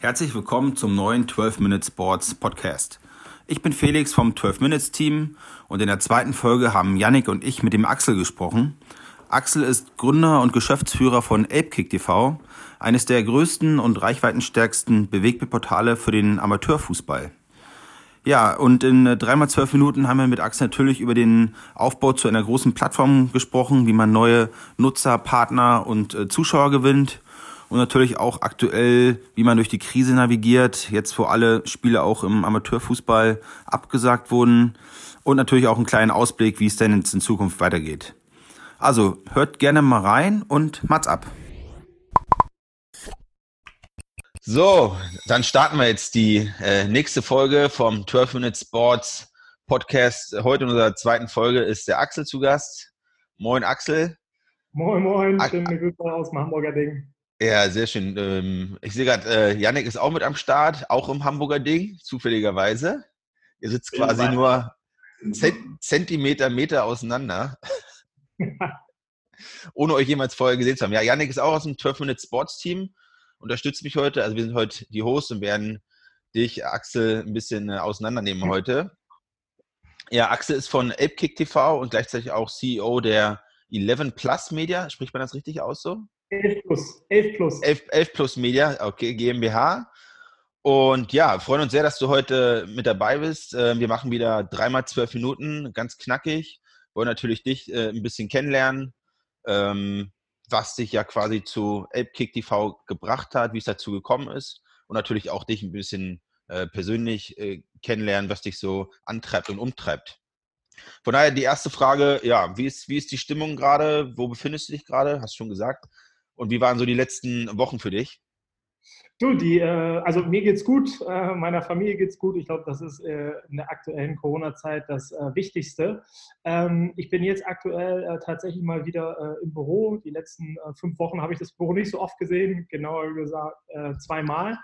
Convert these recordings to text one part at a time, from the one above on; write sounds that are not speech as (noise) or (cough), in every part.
Herzlich willkommen zum neuen 12 Minute Sports Podcast. Ich bin Felix vom 12 Minutes Team und in der zweiten Folge haben Yannick und ich mit dem Axel gesprochen. Axel ist Gründer und Geschäftsführer von ApeKick TV, eines der größten und reichweitenstärksten Bewegbildportale für den Amateurfußball. Ja, und in 3x12 Minuten haben wir mit Axel natürlich über den Aufbau zu einer großen Plattform gesprochen, wie man neue Nutzer, Partner und äh, Zuschauer gewinnt und natürlich auch aktuell, wie man durch die Krise navigiert, jetzt wo alle Spiele auch im Amateurfußball abgesagt wurden und natürlich auch einen kleinen Ausblick, wie es denn jetzt in Zukunft weitergeht. Also hört gerne mal rein und Mats ab. So, dann starten wir jetzt die äh, nächste Folge vom 12 Minute Sports Podcast. Heute in unserer zweiten Folge ist der Axel zu Gast. Moin Axel. Moin, moin. Schöne Grüße aus dem Hamburger Ding. Ja, sehr schön. Ähm, ich sehe gerade, äh, Yannick ist auch mit am Start, auch im Hamburger Ding, zufälligerweise. Ihr sitzt quasi nur Zentimeter, Meter auseinander. (laughs) Ohne euch jemals vorher gesehen zu haben. Ja, Yannick ist auch aus dem 12 Minute Sports Team unterstützt mich heute. Also wir sind heute die Hosts und werden dich, Axel, ein bisschen äh, auseinandernehmen mhm. heute. Ja, Axel ist von ApeKick TV und gleichzeitig auch CEO der 11 Plus Media. Spricht man das richtig aus so? 11 Plus. 11 Plus. 11, 11 Plus Media, okay, GmbH. Und ja, freuen uns sehr, dass du heute mit dabei bist. Ähm, wir machen wieder dreimal zwölf Minuten, ganz knackig. Wollen natürlich dich äh, ein bisschen kennenlernen. Ähm, was dich ja quasi zu ApeKick TV gebracht hat, wie es dazu gekommen ist und natürlich auch dich ein bisschen äh, persönlich äh, kennenlernen, was dich so antreibt und umtreibt. Von daher die erste Frage, ja, wie ist, wie ist die Stimmung gerade? Wo befindest du dich gerade? Hast du schon gesagt. Und wie waren so die letzten Wochen für dich? Du, die, äh, also mir geht's gut, äh, meiner Familie geht's gut. Ich glaube, das ist äh, in der aktuellen Corona-Zeit das Wichtigste. Ähm, ich bin jetzt aktuell tatsächlich mal wieder im Büro. Die letzten fünf Wochen habe ich das Büro nicht so oft gesehen, genauer gesagt zweimal.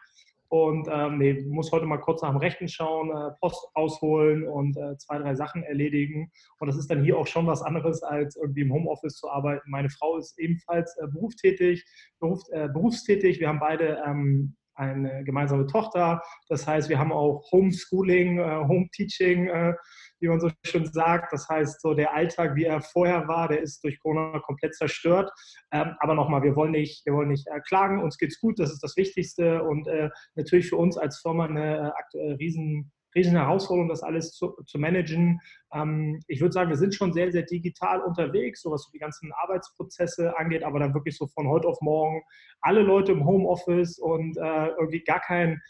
Und ähm, nee, muss heute mal kurz nach dem Rechten schauen, äh, Post ausholen und äh, zwei, drei Sachen erledigen. Und das ist dann hier auch schon was anderes, als irgendwie im Homeoffice zu arbeiten. Meine Frau ist ebenfalls äh, berufstätig, beruf, äh, berufstätig. Wir haben beide ähm, eine gemeinsame Tochter. Das heißt, wir haben auch Homeschooling, äh, Home-Teaching, äh, wie man so schön sagt. Das heißt, so der Alltag, wie er vorher war, der ist durch Corona komplett zerstört. Ähm, aber nochmal, wir wollen nicht, wir wollen nicht äh, klagen. Uns geht's gut, das ist das Wichtigste. Und äh, natürlich für uns als Firma eine äh, riesen riesen Herausforderung, das alles zu, zu managen. Ähm, ich würde sagen, wir sind schon sehr, sehr digital unterwegs, so was die ganzen Arbeitsprozesse angeht, aber dann wirklich so von heute auf morgen alle Leute im Homeoffice und äh, irgendwie gar kein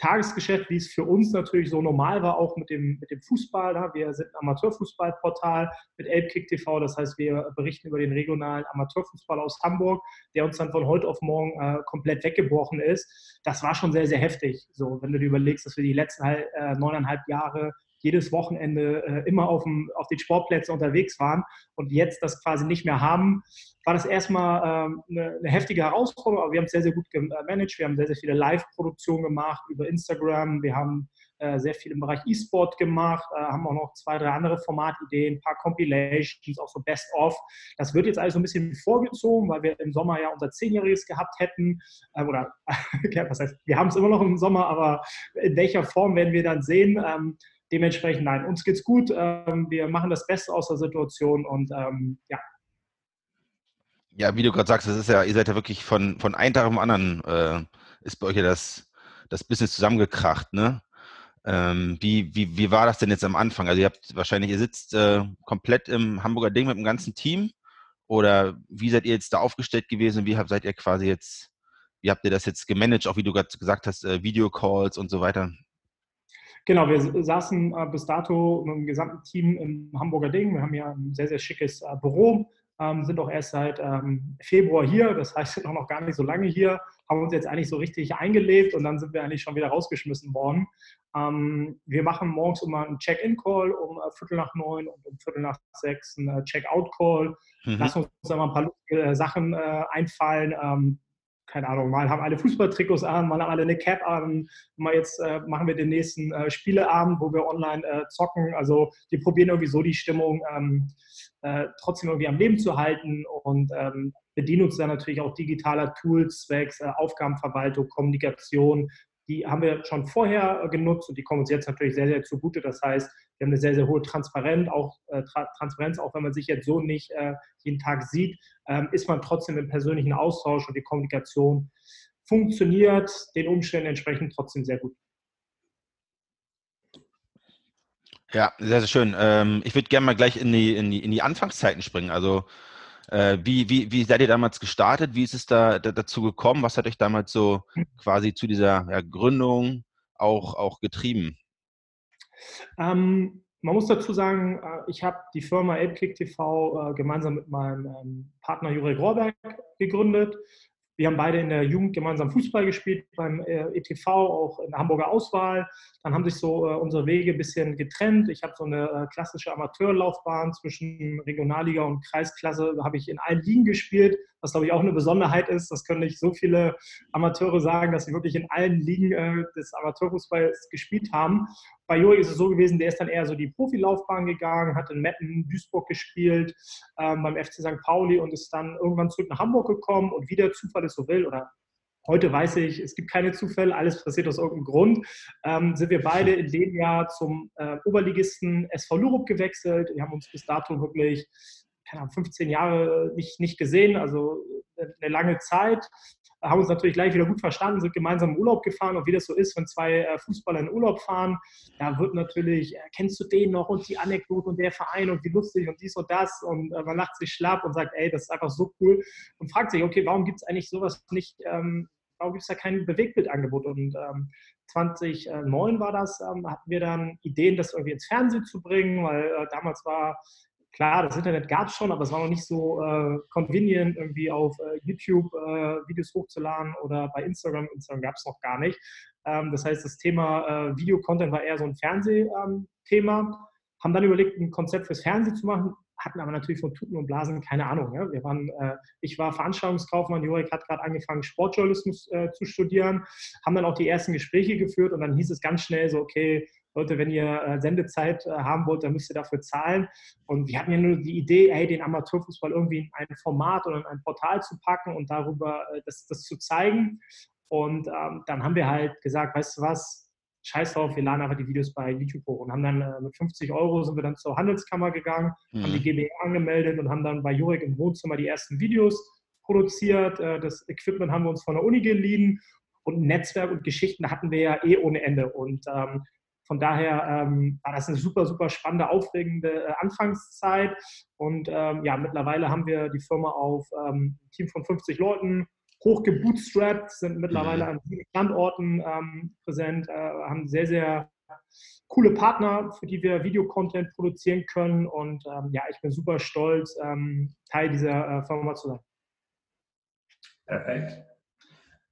Tagesgeschäft, wie es für uns natürlich so normal war, auch mit dem, mit dem Fußball. Da. Wir sind ein Amateurfußballportal mit Elbkick TV, das heißt, wir berichten über den regionalen Amateurfußball aus Hamburg, der uns dann von heute auf morgen äh, komplett weggebrochen ist. Das war schon sehr, sehr heftig. So, wenn du dir überlegst, dass wir die letzten äh, neuneinhalb Jahre jedes Wochenende äh, immer auf, dem, auf den Sportplätzen unterwegs waren und jetzt das quasi nicht mehr haben, war das erstmal ähm, eine, eine, heftige Herausforderung, aber wir haben es sehr, sehr gut gemanagt. Wir haben sehr, sehr viele Live-Produktionen gemacht über Instagram. Wir haben äh, sehr viel im Bereich E-Sport gemacht, äh, haben auch noch zwei, drei andere Formatideen, ein paar Compilations, auch so Best-of. Das wird jetzt alles so ein bisschen vorgezogen, weil wir im Sommer ja unser Zehnjähriges gehabt hätten. Äh, oder, (laughs) was heißt, wir haben es immer noch im Sommer, aber in welcher Form werden wir dann sehen? Ähm, dementsprechend, nein, uns geht's gut. Ähm, wir machen das Beste aus der Situation und ähm, ja. Ja, wie du gerade sagst, das ist ja, ihr seid ja wirklich von, von einem Tag auf den anderen, äh, ist bei euch ja das, das Business zusammengekracht, ne? Ähm, wie, wie, wie war das denn jetzt am Anfang? Also ihr habt wahrscheinlich, ihr sitzt äh, komplett im Hamburger Ding mit dem ganzen Team oder wie seid ihr jetzt da aufgestellt gewesen? Wie habt, seid ihr quasi jetzt, wie habt ihr das jetzt gemanagt, auch wie du gerade gesagt hast, äh, Videocalls und so weiter? Genau, wir saßen äh, bis dato mit dem gesamten Team im Hamburger Ding. Wir haben ja ein sehr, sehr schickes äh, Büro, ähm, sind auch erst seit ähm, Februar hier, das heißt, (laughs) sind auch noch gar nicht so lange hier, haben uns jetzt eigentlich so richtig eingelebt und dann sind wir eigentlich schon wieder rausgeschmissen worden. Ähm, wir machen morgens immer einen Check-in-Call um äh, Viertel nach neun und um Viertel nach sechs einen äh, Check-out-Call. Mhm. Lassen uns da mal ein paar äh, Sachen äh, einfallen ähm, keine Ahnung, mal haben alle Fußballtrikots an, mal haben alle eine Cap an, mal jetzt äh, machen wir den nächsten äh, Spieleabend, wo wir online äh, zocken. Also wir probieren irgendwie so die Stimmung ähm, äh, trotzdem irgendwie am Leben zu halten und ähm, bedienen uns dann natürlich auch digitaler Tools, zwecks äh, Aufgabenverwaltung, Kommunikation, die haben wir schon vorher genutzt und die kommen uns jetzt natürlich sehr, sehr zugute. Das heißt, wir haben eine sehr, sehr hohe Transparenz, auch, äh, Transparenz, auch wenn man sich jetzt so nicht äh, jeden Tag sieht, ähm, ist man trotzdem im persönlichen Austausch und die Kommunikation funktioniert den Umständen entsprechend trotzdem sehr gut. Ja, sehr, sehr schön. Ähm, ich würde gerne mal gleich in die, in, die, in die Anfangszeiten springen. Also äh, wie, wie, wie seid ihr damals gestartet? Wie ist es da, da, dazu gekommen? Was hat euch damals so quasi zu dieser ja, Gründung auch, auch getrieben? Ähm, man muss dazu sagen, äh, ich habe die Firma Elbklick TV äh, gemeinsam mit meinem ähm, Partner Jurek Rohrberg gegründet. Wir haben beide in der Jugend gemeinsam Fußball gespielt beim äh, ETV, auch in der Hamburger Auswahl. Dann haben sich so äh, unsere Wege ein bisschen getrennt. Ich habe so eine äh, klassische Amateurlaufbahn zwischen Regionalliga und Kreisklasse. Habe ich in allen Ligen gespielt, was glaube ich auch eine Besonderheit ist. Das können nicht so viele Amateure sagen, dass sie wirklich in allen Ligen äh, des Amateurfußballs gespielt haben. Bei Juri ist es so gewesen, der ist dann eher so die Profilaufbahn gegangen, hat in Metten, Duisburg gespielt, ähm, beim FC St. Pauli und ist dann irgendwann zurück nach Hamburg gekommen und wie der Zufall es so will, oder heute weiß ich, es gibt keine Zufälle, alles passiert aus irgendeinem Grund, ähm, sind wir beide in dem Jahr zum äh, Oberligisten SV Lurup gewechselt. Wir haben uns bis dato wirklich keine Ahnung, 15 Jahre nicht, nicht gesehen, also eine lange Zeit. Haben uns natürlich gleich wieder gut verstanden, sind gemeinsam im Urlaub gefahren und wie das so ist, wenn zwei äh, Fußballer in Urlaub fahren, da wird natürlich, äh, kennst du den noch und die Anekdote und der Verein und wie lustig und dies und das und äh, man lacht sich schlapp und sagt, ey, das ist einfach so cool und fragt sich, okay, warum gibt es eigentlich sowas nicht, ähm, warum gibt es da kein Bewegtbildangebot und ähm, 2009 war das, ähm, hatten wir dann Ideen, das irgendwie ins Fernsehen zu bringen, weil damals war klar, das Internet gab es schon, aber es war noch nicht so äh, convenient, irgendwie auf äh, YouTube äh, Videos hochzuladen oder bei Instagram. Instagram gab es noch gar nicht. Ähm, das heißt, das Thema äh, Videocontent war eher so ein Fernsehthema. Ähm, haben dann überlegt, ein Konzept fürs Fernsehen zu machen, hatten aber natürlich von Tuten und Blasen keine Ahnung. Ja? Wir waren, äh, ich war Veranstaltungskaufmann, Jurek hat gerade angefangen, Sportjournalismus äh, zu studieren, haben dann auch die ersten Gespräche geführt und dann hieß es ganz schnell so, okay, Leute, wenn ihr äh, Sendezeit äh, haben wollt, dann müsst ihr dafür zahlen. Und wir hatten ja nur die Idee, hey, den Amateurfußball irgendwie in ein Format oder in ein Portal zu packen und darüber äh, das, das zu zeigen. Und ähm, dann haben wir halt gesagt, weißt du was, scheiß drauf, wir laden einfach die Videos bei YouTube hoch und haben dann äh, mit 50 Euro sind wir dann zur Handelskammer gegangen, mhm. haben die GBR angemeldet und haben dann bei Jurek im Wohnzimmer die ersten Videos produziert. Äh, das Equipment haben wir uns von der Uni geliehen und Netzwerk und Geschichten hatten wir ja eh ohne Ende. Und ähm, von daher ähm, war das eine super, super spannende, aufregende äh, Anfangszeit. Und ähm, ja, mittlerweile haben wir die Firma auf ähm, ein Team von 50 Leuten hochgebootstrapped, sind mittlerweile mhm. an sieben Standorten ähm, präsent, äh, haben sehr, sehr coole Partner, für die wir Videocontent produzieren können. Und ähm, ja, ich bin super stolz, ähm, Teil dieser äh, Firma zu sein. Perfekt.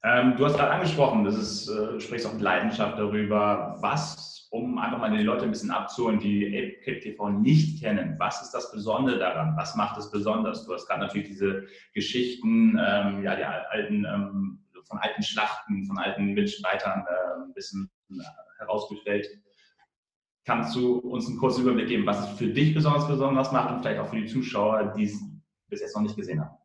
Ähm, du hast gerade angesprochen, das ist, äh, du sprichst auch mit Leidenschaft darüber, was um einfach mal die Leute ein bisschen abzuholen, die ApeKit TV nicht kennen. Was ist das Besondere daran? Was macht es besonders? Du hast gerade natürlich diese Geschichten, ähm, ja, die alten, ähm, von alten Schlachten, von alten Mitstreitern äh, ein bisschen äh, herausgestellt. Kannst du uns einen kurzen Überblick geben, was es für dich besonders besonders macht und vielleicht auch für die Zuschauer, die es bis jetzt noch nicht gesehen haben?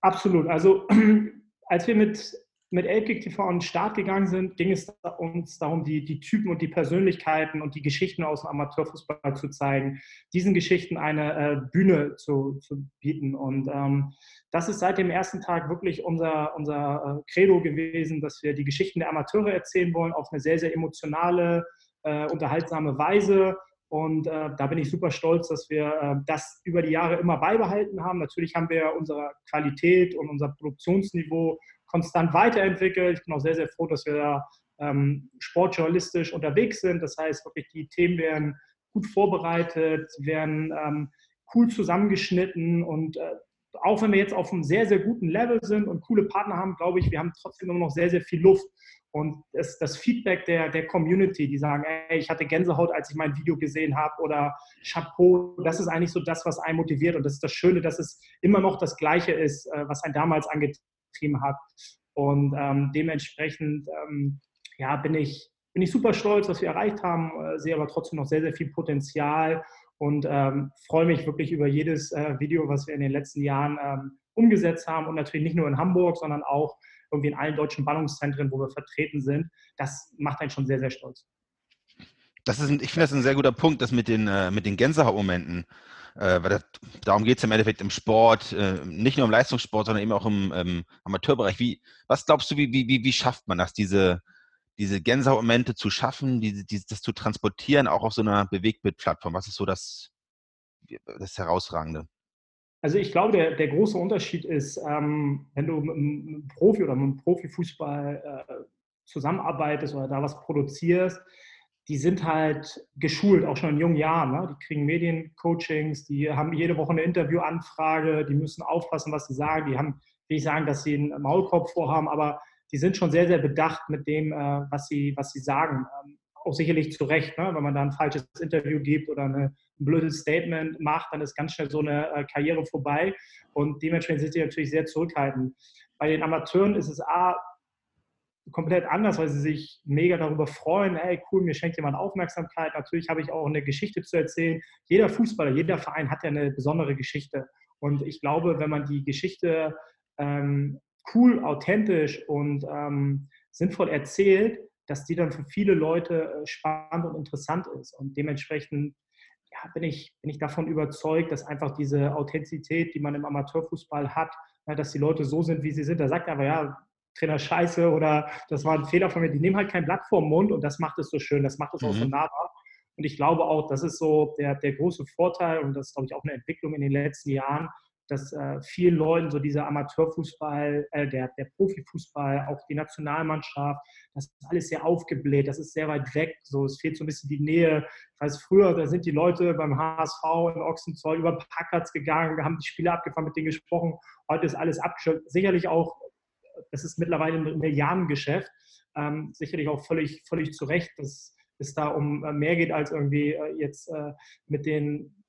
Absolut. Also (clears throat) als wir mit mit Elkick TV an den Start gegangen sind, ging es uns darum, die, die Typen und die Persönlichkeiten und die Geschichten aus dem Amateurfußball zu zeigen, diesen Geschichten eine äh, Bühne zu, zu, bieten. Und ähm, das ist seit dem ersten Tag wirklich unser, unser äh, Credo gewesen, dass wir die Geschichten der Amateure erzählen wollen auf eine sehr, sehr emotionale, äh, unterhaltsame Weise. Und äh, da bin ich super stolz, dass wir äh, das über die Jahre immer beibehalten haben. Natürlich haben wir unsere Qualität und unser Produktionsniveau konstant weiterentwickelt. Ich bin auch sehr, sehr froh, dass wir da ähm, sportjournalistisch unterwegs sind. Das heißt, wirklich die Themen werden gut vorbereitet, werden ähm, cool zusammengeschnitten und äh, auch wenn wir jetzt auf einem sehr, sehr guten Level sind und coole Partner haben, glaube ich, wir haben trotzdem immer noch sehr, sehr viel Luft. Und das, das Feedback der, der Community, die sagen, ey, ich hatte Gänsehaut, als ich mein Video gesehen habe oder Chapeau, das ist eigentlich so das, was einen motiviert. Und das ist das Schöne, dass es immer noch das Gleiche ist, äh, was einen damals angetan getrieben hat. Und ähm, dementsprechend ähm, ja, bin, ich, bin ich super stolz, was wir erreicht haben, äh, sehe aber trotzdem noch sehr, sehr viel Potenzial und ähm, freue mich wirklich über jedes äh, Video, was wir in den letzten Jahren ähm, umgesetzt haben und natürlich nicht nur in Hamburg, sondern auch irgendwie in allen deutschen Ballungszentren, wo wir vertreten sind. Das macht einen schon sehr, sehr stolz. Das ist ein, ich finde das ein sehr guter Punkt, das mit den, äh, mit den Gänsehautmomenten. Äh, weil das, darum geht es im Endeffekt im Sport, äh, nicht nur im Leistungssport, sondern eben auch im ähm, Amateurbereich. Wie, was glaubst du, wie, wie, wie schafft man das, diese, diese Gänsehautmomente zu schaffen, diese, diese, das zu transportieren, auch auf so einer Bewegtbildplattform? Was ist so das, das Herausragende? Also ich glaube, der, der große Unterschied ist, ähm, wenn du mit einem Profi oder mit einem Profifußball äh, zusammenarbeitest oder da was produzierst, die sind halt geschult, auch schon in jungen Jahren. Ne? Die kriegen Mediencoachings, die haben jede Woche eine Interviewanfrage, die müssen aufpassen, was sie sagen. Die haben, will ich sagen, dass sie einen Maulkorb vorhaben, aber die sind schon sehr, sehr bedacht mit dem, äh, was, sie, was sie sagen. Ähm, auch sicherlich zu Recht, ne? wenn man da ein falsches Interview gibt oder eine, ein blödes Statement macht, dann ist ganz schnell so eine äh, Karriere vorbei und dementsprechend sind sie natürlich sehr zurückhaltend. Bei den Amateuren ist es A, komplett anders, weil sie sich mega darüber freuen, hey cool, mir schenkt jemand Aufmerksamkeit. Natürlich habe ich auch eine Geschichte zu erzählen. Jeder Fußballer, jeder Verein hat ja eine besondere Geschichte. Und ich glaube, wenn man die Geschichte ähm, cool, authentisch und ähm, sinnvoll erzählt, dass die dann für viele Leute äh, spannend und interessant ist. Und dementsprechend ja, bin, ich, bin ich davon überzeugt, dass einfach diese Authentizität, die man im Amateurfußball hat, ja, dass die Leute so sind, wie sie sind. Da sagt er aber, ja, Trainer scheiße oder das war ein Fehler von mir. Die nehmen halt kein Blatt vorm Mund und das macht es so schön, das macht es mhm. auch so mhm. nahbar. Und ich glaube auch, das ist so der, der große Vorteil und das ist, glaube ich, auch eine Entwicklung in den letzten Jahren, dass äh, vielen Leuten so dieser Amateurfußball, äh, der, der Profifußball, auch die Nationalmannschaft, das ist alles sehr aufgebläht, das ist sehr weit weg, so es fehlt so ein bisschen die Nähe. Ich weiß, früher, da sind die Leute beim HSV in Ochsenzoll über Packerts gegangen, haben die Spiele abgefahren, mit denen gesprochen, heute ist alles abgeschöpft. Sicherlich auch das ist mittlerweile ein Milliardengeschäft. Ähm, sicherlich auch völlig, völlig zu Recht, dass es da um äh, mehr geht, als irgendwie äh, jetzt äh, mit den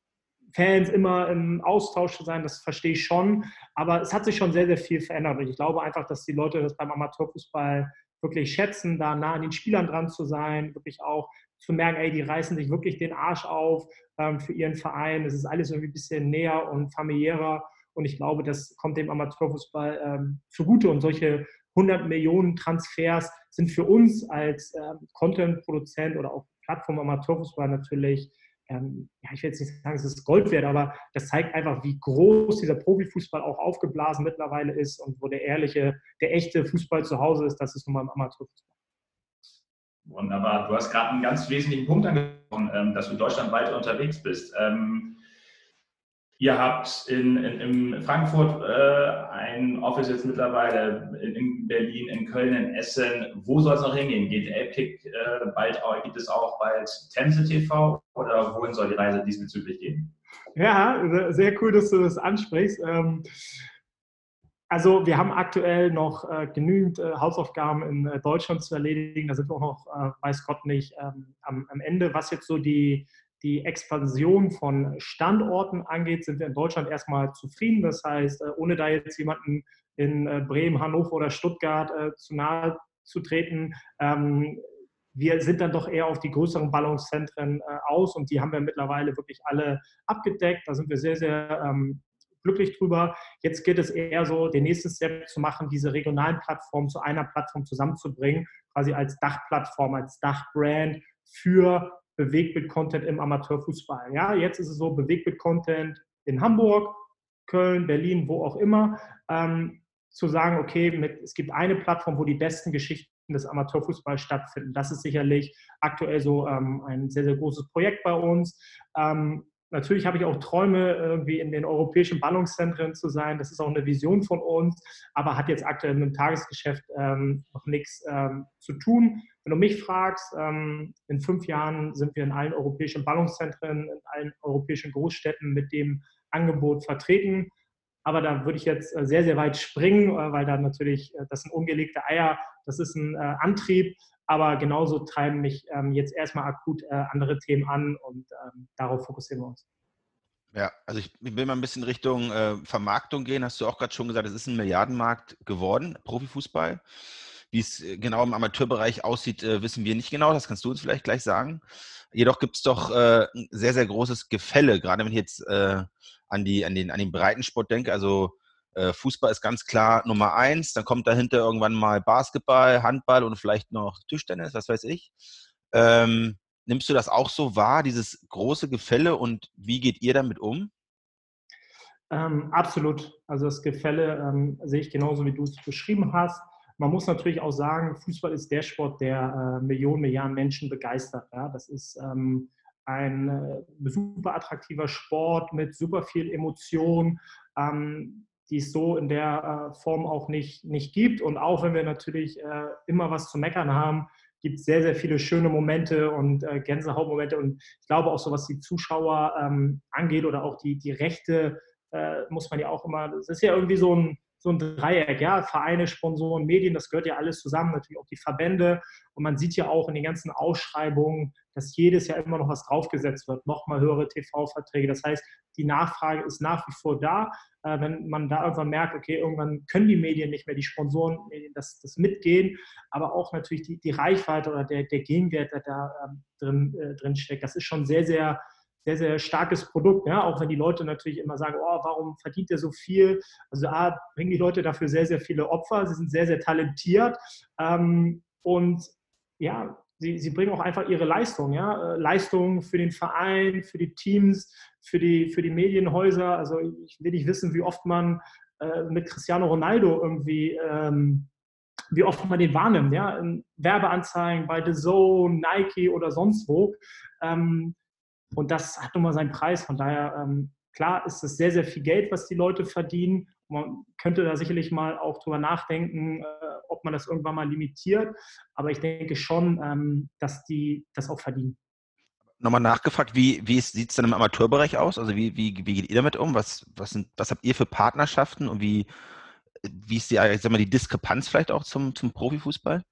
Fans immer im Austausch zu sein, das verstehe ich schon. Aber es hat sich schon sehr, sehr viel verändert. Und ich glaube einfach, dass die Leute das beim Amateurfußball wirklich schätzen, da nah an den Spielern dran zu sein, wirklich auch zu merken, ey, die reißen sich wirklich den Arsch auf ähm, für ihren Verein. Es ist alles irgendwie ein bisschen näher und familiärer. Und ich glaube, das kommt dem Amateurfußball ähm, zugute. Und solche 100 Millionen Transfers sind für uns als ähm, Content-Produzent oder auch Plattform Amateurfußball natürlich, ähm, ja, ich will jetzt nicht sagen, es ist Gold wert, aber das zeigt einfach, wie groß dieser Profifußball auch aufgeblasen mittlerweile ist und wo der ehrliche, der echte Fußball zu Hause ist, das ist nun mal im Amateurfußball. Wunderbar. Du hast gerade einen ganz wesentlichen Punkt angesprochen, ähm, dass du deutschlandweit unterwegs bist. Ähm, Ihr habt in, in, in Frankfurt äh, ein Office jetzt mittlerweile, in, in, Berlin, in Köln, in Essen. Wo soll es noch hingehen? Geht Elbkick äh, bald gibt es auch bald Tänze TV oder wohin soll die Reise diesbezüglich gehen? Ja, sehr cool, dass du das ansprichst. Ähm, also wir haben aktuell noch äh, genügend äh, Hausaufgaben in äh, Deutschland zu erledigen. Da sind wir auch noch, äh, weiß Gott nicht, ähm, am, am, Ende. Was jetzt so die die Expansion von Standorten angeht, sind wir in Deutschland erstmal zufrieden. Das heißt, äh, ohne da jetzt jemanden in äh, Bremen, Hannover oder Stuttgart äh, zu nahe zu treten, ähm, wir sind dann doch eher auf die größeren Ballungszentren aus und die haben wir mittlerweile wirklich alle abgedeckt. Da sind wir sehr, sehr ähm, glücklich drüber. Jetzt geht es eher so, den nächsten Step zu machen, diese regionalen Plattformen zu einer Plattform zusammenzubringen, quasi als Dachplattform, als Dachbrand für Bewegtbild-Content im Amateurfußball. Ja, jetzt ist es so, Bewegtbild-Content in Hamburg, Köln, Berlin, wo auch immer, ähm, zu sagen, okay, mit, es gibt eine Plattform, wo die besten Geschichten des Amateurfußballs stattfinden. Das ist sicherlich aktuell so ähm, ein sehr, sehr großes Projekt bei uns. Ähm, Natürlich habe ich auch Träume, irgendwie in den europäischen Ballungszentren zu sein. Das ist auch eine Vision von uns, aber hat jetzt aktuell mit dem Tagesgeschäft ähm, noch nichts ähm, zu tun. Wenn du mich fragst, ähm, in fünf Jahren sind wir in allen europäischen Ballungszentren, in allen europäischen Großstädten mit dem Angebot vertreten. Aber da würde ich jetzt äh, sehr, sehr weit springen, äh, weil da natürlich, äh, das sind ungelegte Eier, das ist ein Antrieb. Aber genauso treiben mich ähm, jetzt erstmal akut andere Themen an und ähm, darauf fokussieren wir uns. Ja, also ich will mal ein bisschen Richtung Vermarktung gehen. Hast du auch gerade schon gesagt, es ist ein Milliardenmarkt geworden, Profifußball. Wie es äh, genau im Amateurbereich aussieht, äh, wissen wir nicht genau. Das kannst du uns vielleicht gleich sagen. Jedoch gibt es doch äh, ein sehr, sehr großes Gefälle, gerade wenn ich jetzt äh, an, die, an, den, an den Breitensport denke. Also äh, Fußball ist ganz klar Nummer eins, dann kommt dahinter irgendwann mal Basketball, Handball und vielleicht noch Tischtennis, was weiß ich. Ähm, nimmst du das auch so wahr, dieses große Gefälle und wie geht ihr damit um? Ähm, absolut. Also das Gefälle ähm, sehe ich genauso, wie du es beschrieben hast. Man muss natürlich auch sagen, Fußball ist der Sport, der äh, Millionen, Milliarden Menschen begeistert. Ja? Das ist ähm, ein äh, super attraktiver Sport mit super viel Emotion, ähm, die es so in der äh, Form auch nicht, nicht gibt. Und auch wenn wir natürlich äh, immer was zu meckern haben, gibt es sehr, sehr viele schöne Momente und äh, Gänsehautmomente. Und ich glaube auch so, was die Zuschauer ähm, angeht oder auch die, die Rechte, äh, muss man ja auch immer, das ist ja irgendwie so ein, so ein Dreieck, ja, Vereine, Sponsoren, Medien, das gehört ja alles zusammen, natürlich auch die Verbände. Und man sieht ja auch in den ganzen Ausschreibungen, dass jedes Jahr immer noch was draufgesetzt wird, nochmal höhere TV-Verträge. Das heißt, die Nachfrage ist nach wie vor da. Äh, wenn man da irgendwann merkt, okay, irgendwann können die Medien nicht mehr, die Sponsoren das, das mitgehen, aber auch natürlich die, die Reichweite oder der, der Gegenwert, der da ähm, drin, äh, drin steckt, das ist schon sehr, sehr sehr, sehr starkes Produkt, ja? auch wenn die Leute natürlich immer sagen, oh, warum verdient er so viel? Also A, bringen die Leute dafür sehr, sehr viele Opfer, sie sind sehr, sehr talentiert ähm, und ja, sie, sie bringen auch einfach ihre Leistung, ja, äh, Leistung für den Verein, für die Teams, für die, für die Medienhäuser. Also ich will nicht wissen, wie oft man äh, mit Cristiano Ronaldo irgendwie ähm, wie oft man den wahrnimmt, ja, in Werbeanzeigen bei The Zone, Nike oder sonst wo. Ähm, und das hat nun mal seinen Preis. Von daher, ähm, klar ist es sehr, sehr viel Geld, was die Leute verdienen. Man könnte da sicherlich mal auch drüber nachdenken, äh, ob man das irgendwann mal limitiert. Aber ich denke schon, ähm, dass die das auch verdienen. Nochmal nachgefragt, wie, wie sieht es denn im Amateurbereich aus? Also wie, wie, wie geht ihr damit um? Was, was, sind, was habt ihr für Partnerschaften und wie, wie ist die, ich sag mal, die Diskrepanz vielleicht auch zum, zum Profifußball?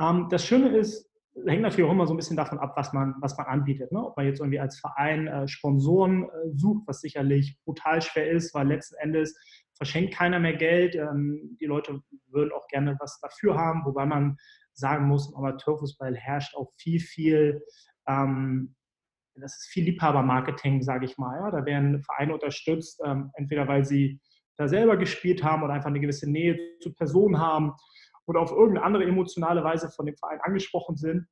Ähm, das Schöne ist, hängt natürlich auch immer so ein bisschen davon ab, was man, was man anbietet. Ne? Ob man jetzt irgendwie als Verein äh, Sponsoren äh, sucht, was sicherlich brutal schwer ist, weil letzten Endes verschenkt keiner mehr Geld. Ähm, die Leute würden auch gerne was dafür haben, wobei man sagen muss, im Amateurfußball herrscht auch viel, viel, ähm, das ist viel Liebhabermarketing, sage ich mal. Ja? Da werden Vereine unterstützt, ähm, entweder weil sie da selber gespielt haben oder einfach eine gewisse Nähe zu Personen haben oder auf irgendeine andere emotionale Weise von dem Verein angesprochen sind.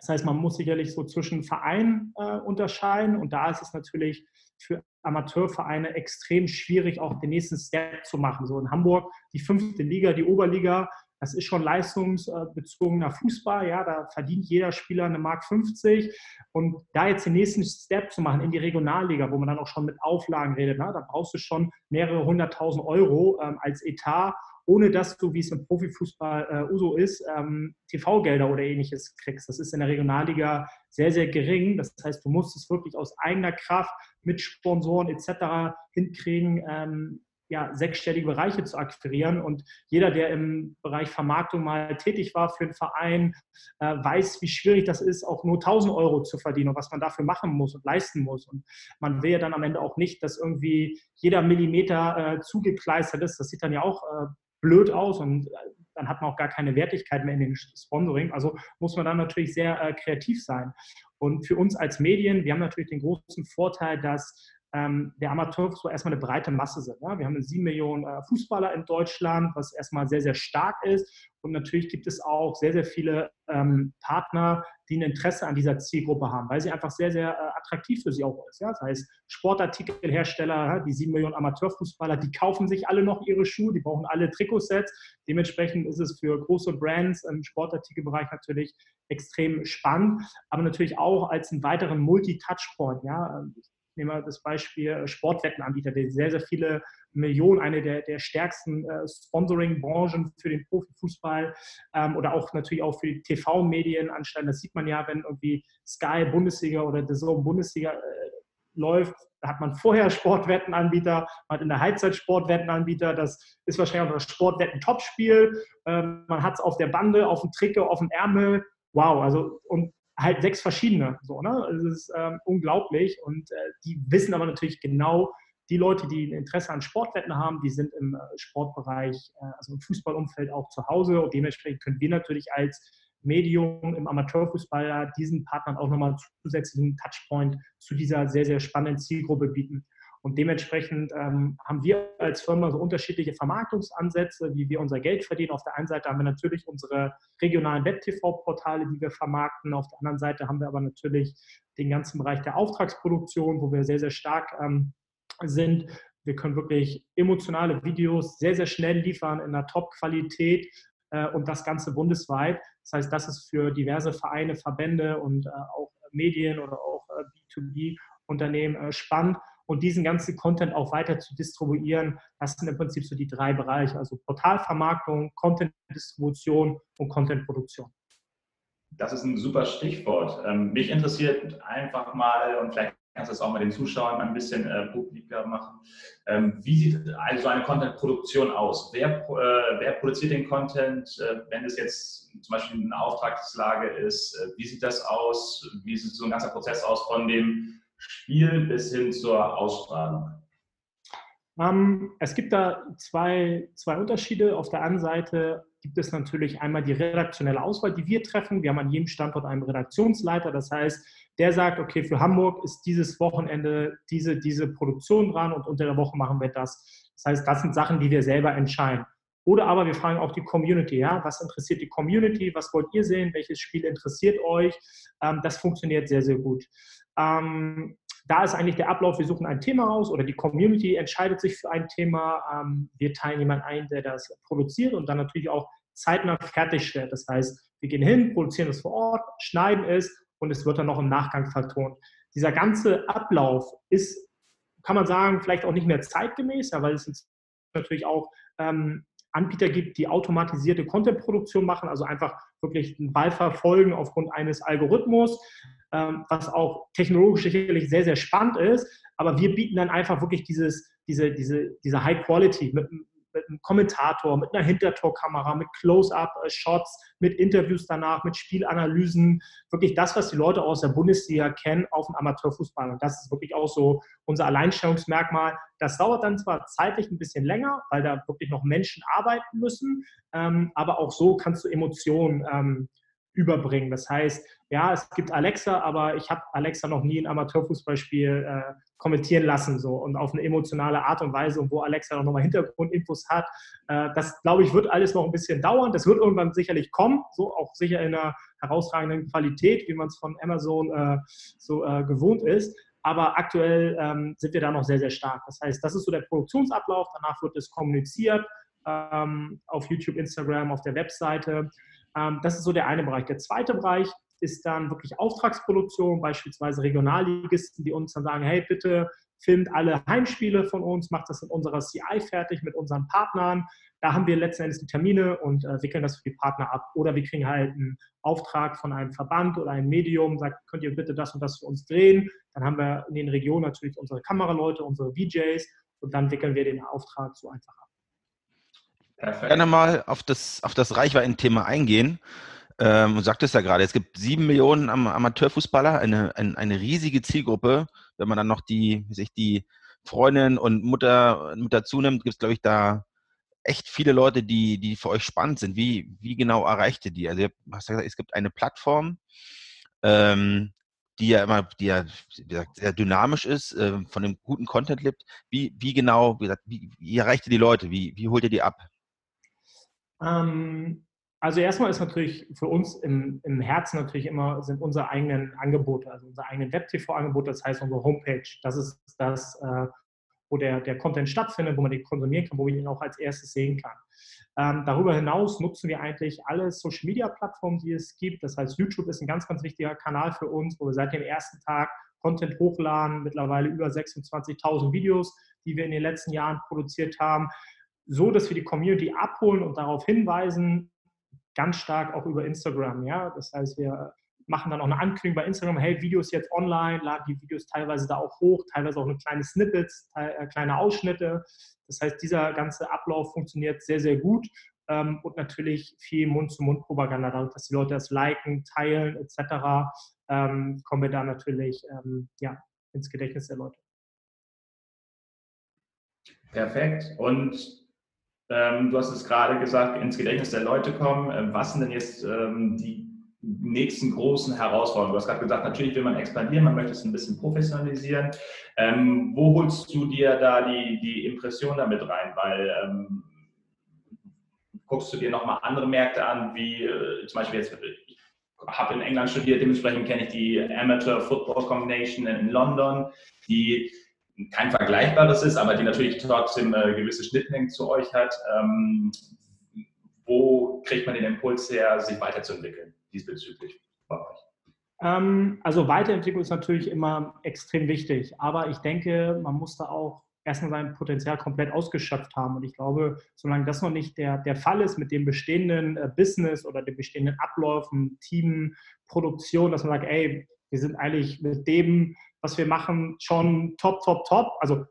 Das heißt, man muss sicherlich so zwischen Vereinen äh, unterscheiden und da ist es natürlich für Amateurvereine extrem schwierig, auch den nächsten Step zu machen. So in Hamburg die fünfte Liga, die Oberliga, das ist schon leistungsbezogener Fußball. Ja, da verdient jeder Spieler eine Mark 50. Und da jetzt den nächsten Step zu machen in die Regionalliga, wo man dann auch schon mit Auflagen redet, na, da brauchst du schon mehrere hunderttausend Euro ähm, als Etat ohne dass du, wie es im Profifußball äh, Uso ist, ähm, TV-Gelder oder ähnliches kriegst. Das ist in der Regionalliga sehr, sehr gering. Das heißt, du musst es wirklich aus eigener Kraft mit Sponsoren etc. hinkriegen, ähm, ja, sechsstellige Bereiche zu akquirieren. Und jeder, der im Bereich Vermarktung mal tätig war für einen Verein, äh, weiß, wie schwierig das ist, auch nur 1000 Euro zu verdienen und was man dafür machen muss und leisten muss. Und man will ja dann am Ende auch nicht, dass irgendwie jeder Millimeter äh, zugekleistert ist. Das sieht dann ja auch äh, blöd aus und äh, dann hat man auch gar keine Wertigkeit mehr in den Sponsoring. Also muss man dann natürlich sehr äh, kreativ sein. Und für uns als Medien, wir haben natürlich den großen Vorteil, dass ähm, der Amateurfußball erstmal eine breite Masse sind. Ja? Wir haben sieben Millionen äh, Fußballer in Deutschland, was erstmal sehr, sehr stark ist. Und natürlich gibt es auch sehr, sehr viele ähm, Partner, die ein Interesse an dieser Zielgruppe haben, weil sie einfach sehr, sehr äh, attraktiv für sie auch ist. Ja? Das heißt, Sportartikelhersteller, die sieben Millionen Amateurfußballer, die kaufen sich alle noch ihre Schuhe, die brauchen alle Trikotsets. Dementsprechend ist es für große Brands im Sportartikelbereich natürlich extrem spannend, aber natürlich auch als einen weiteren Multi-Touchpoint. Ja? Nehmen wir das Beispiel äh, Sportwettenanbieter, der sehr, sehr viele Millionen, eine der, der stärksten äh, Sponsoring-Branchen für den Profifußball ähm, oder auch natürlich auch für die TV-Medien anstellen. Das sieht man ja, wenn irgendwie Sky Bundesliga oder The Zone Bundesliga äh, läuft, da hat man vorher Sportwettenanbieter, man hat in der Halbzeit Sportwettenanbieter, das ist wahrscheinlich auch das Sportwetten-Topspiel. Ähm, man hat es auf der Bande, auf dem Trikot, auf dem Ärmel. Wow, also und halt sechs verschiedene. So, ne? Es ist ähm, unglaublich und äh, die wissen aber natürlich genau, die Leute, die ein Interesse an Sportwetten haben, die sind im äh, Sportbereich, äh, also im Fußballumfeld auch zu Hause und dementsprechend können wir natürlich als Medium im Amateurfußball diesen Partnern auch nochmal zusätzlichen Touchpoint zu dieser sehr, sehr spannenden Zielgruppe bieten. Und dementsprechend ähm, haben wir als Firma so unterschiedliche Vermarktungsansätze, wie wir unser Geld verdienen. Auf der einen Seite haben wir natürlich unsere regionalen Web-TV-Portale, die wir vermarkten. Auf der anderen Seite haben wir aber natürlich den ganzen Bereich der Auftragsproduktion, wo wir sehr, sehr stark ähm, sind. Wir können wirklich emotionale Videos sehr, sehr schnell liefern in einer Top-Qualität äh, und das Ganze bundesweit. Das heißt, das ist für diverse Vereine, Verbände und äh, auch Medien oder auch äh, B2B-Unternehmen äh, spannend und diesen ganzen Content auch weiter zu distribuieren. Das sind im Prinzip so die drei Bereiche, also Portalvermarktung, Content-Distribution und Content-Produktion. Das ist ein super Stichwort. Ähm, mich interessiert einfach mal, und vielleicht kannst du das auch mal den Zuschauern ein bisschen äh, publiker machen, ähm, wie sieht also eine Content-Produktion aus? Wer, äh, wer, produziert den Content, äh, wenn es jetzt zum Beispiel eine Auftragslage ist? Äh, wie sieht das aus? Wie sieht so ein ganzer Prozess aus von dem Spiel bis hin zur Ausstrahlung? Ähm, es gibt da zwei, zwei Unterschiede. Auf der einen Seite gibt es natürlich einmal die redaktionelle Auswahl, die wir treffen. Wir haben an jedem Standort einen Redaktionsleiter. Das heißt, der sagt, okay, für Hamburg ist dieses Wochenende diese, diese Produktion dran und unter der Woche machen wir das. Das heißt, das sind Sachen, die wir selber entscheiden. Oder aber wir fragen auch die Community, ja, was interessiert die Community, was wollt ihr sehen, welches Spiel interessiert euch? Ähm, das funktioniert sehr, sehr gut. Ähm, da ist eigentlich der Ablauf, wir suchen ein Thema aus oder die Community entscheidet sich für ein Thema. Ähm, wir teilen jemanden ein, der das produziert und dann natürlich auch zeitnah fertigstellt. Das heißt, wir gehen hin, produzieren es vor Ort, schneiden es und es wird dann noch im Nachgang vertont. Dieser ganze Ablauf ist, kann man sagen, vielleicht auch nicht mehr zeitgemäß, ja, weil es natürlich auch ähm, Anbieter gibt, die automatisierte Content-Produktion machen, also einfach wirklich einen Ball verfolgen aufgrund eines Algorithmus, ähm, was auch technologisch sicherlich sehr, sehr spannend ist. Aber wir bieten dann einfach wirklich dieses, diese, diese, diese High Quality mit, mit einem Kommentator, mit einer Hintertorkamera, mit Close-up-Shots, mit Interviews danach, mit Spielanalysen. Wirklich das, was die Leute aus der Bundesliga kennen, auf dem Amateurfußball. Und das ist wirklich auch so unser Alleinstellungsmerkmal. Das dauert dann zwar zeitlich ein bisschen länger, weil da wirklich noch Menschen arbeiten müssen, ähm, aber auch so kannst du Emotionen ähm, überbringen. Das heißt, ja, es gibt Alexa, aber ich habe Alexa noch nie ein Amateurfußballspiel äh, kommentieren lassen so und auf eine emotionale Art und Weise und wo Alexa noch nochmal Hintergrundinfos hat. Äh, das, glaube ich, wird alles noch ein bisschen dauern. Das wird irgendwann sicherlich kommen, so auch sicher in einer herausragenden Qualität, wie man es von Amazon äh, so äh, gewohnt ist. Aber aktuell ähm, sind wir da noch sehr, sehr stark. Das heißt, das ist so der Produktionsablauf. Danach wird es kommuniziert ähm, auf YouTube, Instagram, auf der Webseite. Ähm, das ist so der eine Bereich. Der zweite Bereich ist dann wirklich Auftragsproduktion, beispielsweise Regionalligisten, die uns dann sagen, hey, bitte filmt alle Heimspiele von uns, macht das in unserer CI fertig mit unseren Partnern. Da haben wir letzten Endes die Termine und äh, wickeln das für die Partner ab. Oder wir kriegen halt einen Auftrag von einem Verband oder einem Medium, sagt, könnt ihr bitte das und das für uns drehen. Dann haben wir in den Regionen natürlich unsere Kameraleute, unsere VJs und dann wickeln wir den Auftrag so einfach ab. Perfekt. Gerne mal auf das, auf das Reichweiten-Thema eingehen. Ähm, und sagt es ja gerade, es gibt sieben Millionen Am Amateurfußballer, eine, eine, eine, riesige Zielgruppe. Wenn man dann noch die, sich die Freundin und Mutter, Mutter zunimmt, gibt es, glaube ich, da echt viele Leute, die, die für euch spannend sind. Wie, wie genau erreicht ihr die? Also ihr hast ja gesagt, es gibt eine Plattform, ähm, die ja immer, die ja gesagt, sehr dynamisch ist, äh, von dem guten Content lebt. Wie, wie genau, wie, gesagt, wie, wie erreicht ihr die Leute? Wie, wie holt ihr die ab? Ähm, also erstmal ist natürlich für uns im, im Herzen natürlich immer sind unsere eigenen Angebote, also unsere eigenen Web-TV-Angebote, das heißt unsere Homepage. Das ist das, äh, wo der, der Content stattfindet, wo man den konsumieren kann, wo man ihn auch als erstes sehen kann. Ähm, darüber hinaus nutzen wir eigentlich alle Social-Media-Plattformen, die es gibt. Das heißt, YouTube ist ein ganz, ganz wichtiger Kanal für uns, wo wir seit dem ersten Tag Content hochladen, mittlerweile über 26.000 Videos, die wir in den letzten Jahren produziert haben so, dass wir die Community abholen und darauf hinweisen, ganz stark auch über Instagram. Ja? Das heißt, wir machen dann auch eine Ankündigung bei Instagram, hey, Videos jetzt online, laden die Videos teilweise da auch hoch, teilweise auch eine kleine Snippets, äh, kleine Ausschnitte. Das heißt, dieser ganze Ablauf funktioniert sehr, sehr gut ähm, und natürlich viel Mund-zu-Mund-Propaganda, dass die Leute das liken, teilen etc., ähm, kommen wir da natürlich ähm, ja, ins Gedächtnis der Leute. Perfekt. Und ähm, du hast es gerade gesagt, ins Gedächtnis der Leute kommen. Ähm, was sind denn jetzt ähm, die nächsten großen Herausforderungen? Du hast gerade gesagt, natürlich will man expandieren, man möchte es ein bisschen professionalisieren. Ähm, wo holst du dir da die, die Impression damit rein? Weil ähm, guckst du dir nochmal andere Märkte an, wie äh, zum Beispiel jetzt, ich habe in England studiert, dementsprechend kenne ich die Amateur Football Combination in London, die kein vergleichbares ist, aber die natürlich trotzdem äh, gewisse Schnittmengen zu euch hat. Ähm, wo kriegt man den Impuls her, sich weiterzuentwickeln diesbezüglich bei euch? Ähm, also Weiterentwicklung ist natürlich immer extrem wichtig, aber ich denke, man muss da auch erstmal sein Potenzial komplett ausgeschöpft haben. Und ich glaube, solange das noch nicht der, der Fall ist mit dem bestehenden äh, Business oder den bestehenden Abläufen, Team, Produktion, dass man sagt, ey, wir sind eigentlich mit dem, was wir machen, schon top, top, top. Also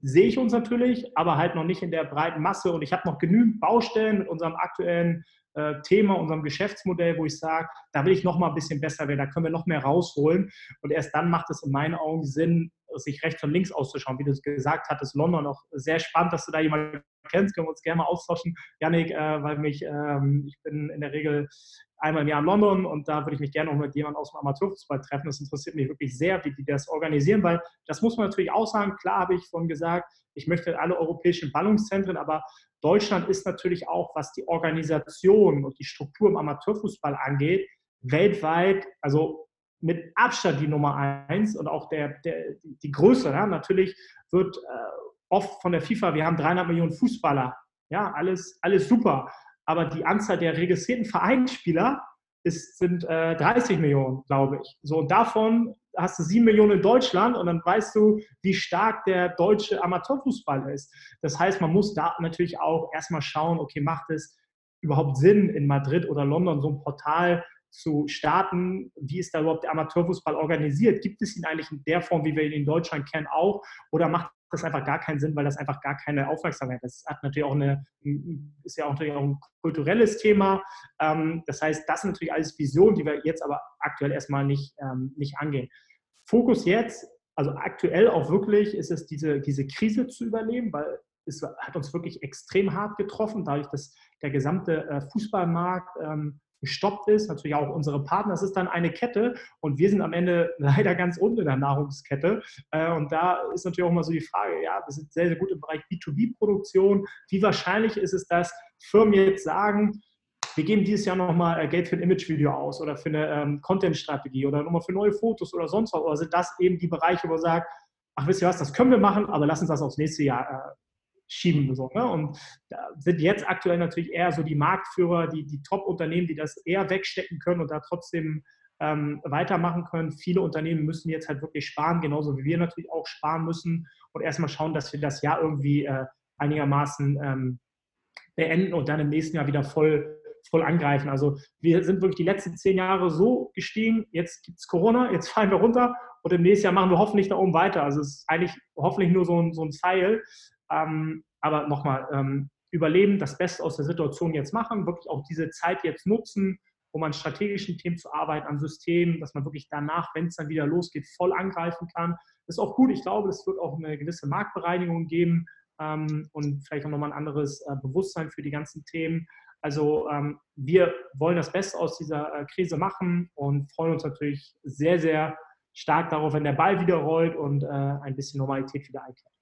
sehe ich uns natürlich, aber halt noch nicht in der breiten Masse. Und ich habe noch genügend Baustellen mit unserem aktuellen äh, Thema, unserem Geschäftsmodell, wo ich sage, da will ich noch mal ein bisschen besser werden, da können wir noch mehr rausholen. Und erst dann macht es in meinen Augen Sinn, sich rechts und links auszuschauen. Wie du es gesagt hattest, London auch sehr spannend, dass du da jemanden kennst, können wir uns gerne mal austauschen, Janik, äh, weil mich, ähm, ich bin in der Regel einmal im Jahr in London und da würde ich mich gerne auch mit jemandem aus dem Amateurfußball treffen. Das interessiert mich wirklich sehr, wie die das organisieren, weil das muss man natürlich auch sagen. Klar habe ich vorhin gesagt, ich möchte alle europäischen Ballungszentren, aber Deutschland ist natürlich auch, was die Organisation und die Struktur im Amateurfußball angeht, weltweit, also mit Abstand die Nummer eins und auch der, der die Größe. Ja, natürlich wird äh, oft von der FIFA, wir haben 300 Millionen Fußballer, ja, alles, alles super, aber die Anzahl der registrierten Vereinsspieler ist, sind äh, 30 Millionen, glaube ich. So, und davon hast du 7 Millionen in Deutschland und dann weißt du, wie stark der deutsche Amateurfußball ist. Das heißt, man muss da natürlich auch erstmal schauen, okay, macht es überhaupt Sinn, in Madrid oder London so ein Portal zu starten. Wie ist da überhaupt der Amateurfußball organisiert? Gibt es ihn eigentlich in der Form, wie wir ihn in Deutschland kennen, auch? Oder macht das einfach gar keinen Sinn, weil das einfach gar keine Aufmerksamkeit hat. Das hat natürlich auch eine, ist ja auch natürlich auch ein kulturelles Thema. Ähm, das heißt, das sind natürlich alles Visionen, die wir jetzt aber aktuell erstmal nicht, ähm, nicht angehen. Fokus jetzt, also aktuell auch wirklich, ist es diese, diese Krise zu überleben, weil es hat uns wirklich extrem hart getroffen, dadurch, dass der gesamte äh, Fußballmarkt ähm, gestoppt ist, natürlich auch unsere Partner. Es ist dann eine Kette und wir sind am Ende (laughs) leider ganz unten in der Nahrungskette. Äh, und da ist natürlich auch mal so die Frage, ja, wir sind sehr, sehr gut im Bereich B2B-Produktion. Wie wahrscheinlich ist es, dass Firmen jetzt sagen, wir geben dieses Jahr nochmal äh, Geld für ein Imagevideo aus oder für eine ähm, Content-Strategie oder nochmal für neue Fotos oder sonst was. Oder sind das eben die Bereiche, wo man sagt, ach, wisst ihr was, das können wir machen, aber lass uns das aufs nächste Jahr äh, schieben. So, ne? Und da sind jetzt aktuell natürlich eher so die Marktführer, die, die Top-Unternehmen, die das eher wegstecken können und da trotzdem ähm, weitermachen können. Viele Unternehmen müssen jetzt halt wirklich sparen, genauso wie wir natürlich auch sparen müssen und erstmal schauen, dass wir das Jahr irgendwie äh, einigermaßen ähm, beenden und dann im nächsten Jahr wieder voll, voll angreifen. Also wir sind wirklich die letzten zehn Jahre so gestiegen, jetzt gibt es Corona, jetzt fallen wir runter und im nächsten Jahr machen wir hoffentlich da oben weiter. Also es ist eigentlich hoffentlich nur so ein, so ein Pfeil. Ähm, aber nochmal, ähm, überleben, das Beste aus der Situation jetzt machen, wirklich auch diese Zeit jetzt nutzen, um an strategischen Themen zu arbeiten, an Systemen, dass man wirklich danach, wenn es dann wieder losgeht, voll angreifen kann. Das ist auch gut. Ich glaube, es wird auch eine gewisse Marktbereinigung geben ähm, und vielleicht auch nochmal ein anderes äh, Bewusstsein für die ganzen Themen. Also ähm, wir wollen das Beste aus dieser äh, Krise machen und freuen uns natürlich sehr, sehr stark darauf, wenn der Ball wieder rollt und äh, ein bisschen Normalität wieder einkehrt.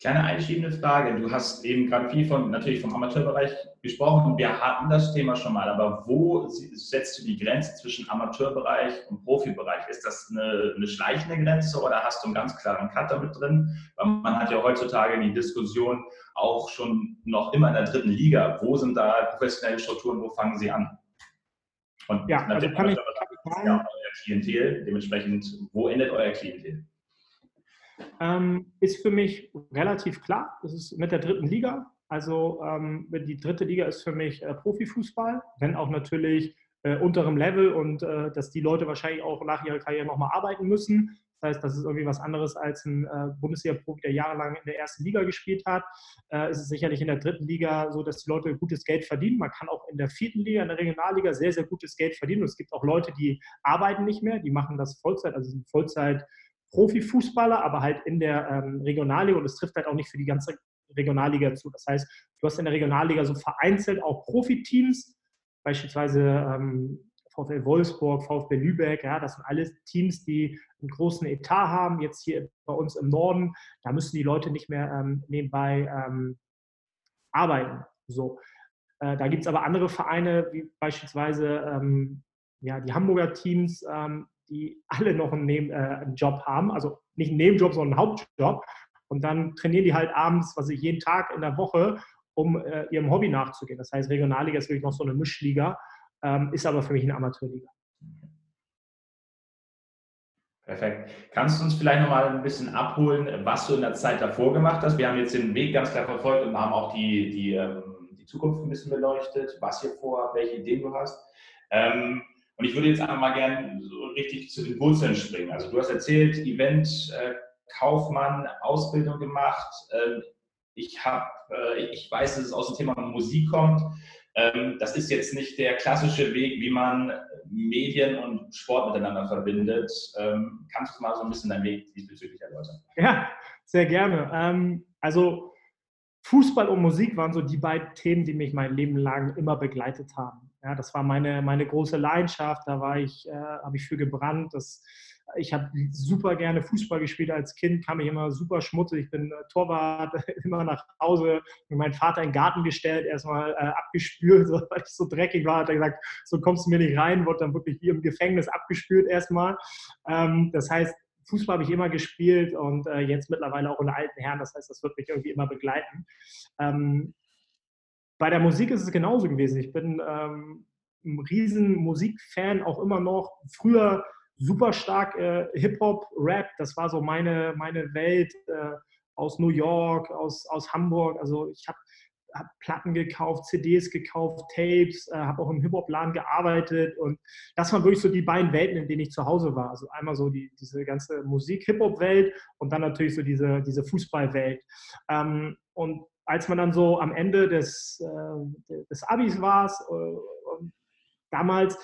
Kleine einschiebende Frage. Du hast eben gerade viel von, natürlich vom Amateurbereich gesprochen. Wir hatten das Thema schon mal, aber wo setzt du die Grenze zwischen Amateurbereich und Profibereich? Ist das eine, eine schleichende Grenze oder hast du einen ganz klaren Cut damit drin? Weil man hat ja heutzutage die Diskussion auch schon noch immer in der dritten Liga. Wo sind da professionelle Strukturen? Wo fangen sie an? Und ja, also kann ich, kann ich sagen, ja euer Klientel. Dementsprechend, wo endet euer Klientel? Ähm, ist für mich relativ klar. Das ist mit der dritten Liga. Also ähm, die dritte Liga ist für mich äh, Profifußball, wenn auch natürlich äh, unterem Level und äh, dass die Leute wahrscheinlich auch nach ihrer Karriere nochmal arbeiten müssen. Das heißt, das ist irgendwie was anderes als ein äh, Bundesliga-Profi, der jahrelang in der ersten Liga gespielt hat. Äh, ist es sicherlich in der dritten Liga so, dass die Leute gutes Geld verdienen. Man kann auch in der vierten Liga, in der Regionalliga sehr, sehr gutes Geld verdienen. Und es gibt auch Leute, die arbeiten nicht mehr, die machen das Vollzeit, also sind Vollzeit Profifußballer, aber halt in der ähm, Regionalliga und es trifft halt auch nicht für die ganze Regionalliga zu. Das heißt, du hast in der Regionalliga so vereinzelt auch Profiteams, beispielsweise ähm, VfL Wolfsburg, VfB Lübeck, ja, das sind alles Teams, die einen großen Etat haben. Jetzt hier bei uns im Norden, da müssen die Leute nicht mehr ähm, nebenbei ähm, arbeiten. So. Äh, da gibt es aber andere Vereine, wie beispielsweise ähm, ja, die Hamburger Teams, ähm, die alle noch einen, Neben, äh, einen, Job haben, also nicht einen Nebenjob, sondern einen Hauptjob. Und dann trainieren die halt abends, was ich jeden Tag in der Woche, um äh, ihrem Hobby nachzugehen. Das heißt, Regionalliga ist wirklich noch so eine Mischliga, ähm, ist aber für mich eine Amateurliga. Perfekt. Kannst du uns vielleicht nochmal ein bisschen abholen, was du in der Zeit davor gemacht hast? Wir haben jetzt den Weg ganz klar verfolgt und haben auch die, die, ähm, die Zukunft ein bisschen beleuchtet, was hier vor, welche Ideen du hast. Ähm, und ich würde jetzt einfach mal gerne so richtig zu den Wurzeln springen. Also du hast erzählt, Event, äh, Kaufmann, Ausbildung gemacht. Ähm, ich, hab, äh, ich weiß, dass es aus dem Thema Musik kommt. Ähm, das ist jetzt nicht der klassische Weg, wie man Medien und Sport miteinander verbindet. Ähm, kannst du mal so ein bisschen deinen Weg diesbezüglich erläutern? Ja, sehr gerne. also Fußball und Musik waren so die beiden Themen, die mich mein Leben lang immer begleitet haben. Ja, das war meine, meine große Leidenschaft, da war ich, äh, habe ich für gebrannt. Das, ich habe super gerne Fußball gespielt als Kind, kam ich immer super schmutzig. Ich bin äh, Torwart, (laughs) immer nach Hause, mit meinem Vater in den Garten gestellt, erstmal äh, abgespült, (laughs) so, weil ich so dreckig war. Hat er gesagt, so kommst du mir nicht rein, wurde dann wirklich wie im Gefängnis abgespült erstmal. Ähm, das heißt, Fußball habe ich immer gespielt und äh, jetzt mittlerweile auch in alten Herren. Das heißt, das wird mich irgendwie immer begleiten. Ähm, bei der Musik ist es genauso gewesen. Ich bin ähm, ein riesen Musikfan, auch immer noch. Früher super stark äh, Hip-Hop, Rap, das war so meine, meine Welt äh, aus New York, aus, aus Hamburg. Also ich habe hab Platten gekauft, CDs gekauft, Tapes, äh, habe auch im Hip-Hop-Laden gearbeitet und das waren wirklich so die beiden Welten, in denen ich zu Hause war. Also einmal so die, diese ganze Musik-Hip-Hop-Welt und dann natürlich so diese, diese Fußball-Welt. Ähm, und als man dann so am Ende des, äh, des Abis war, äh, damals,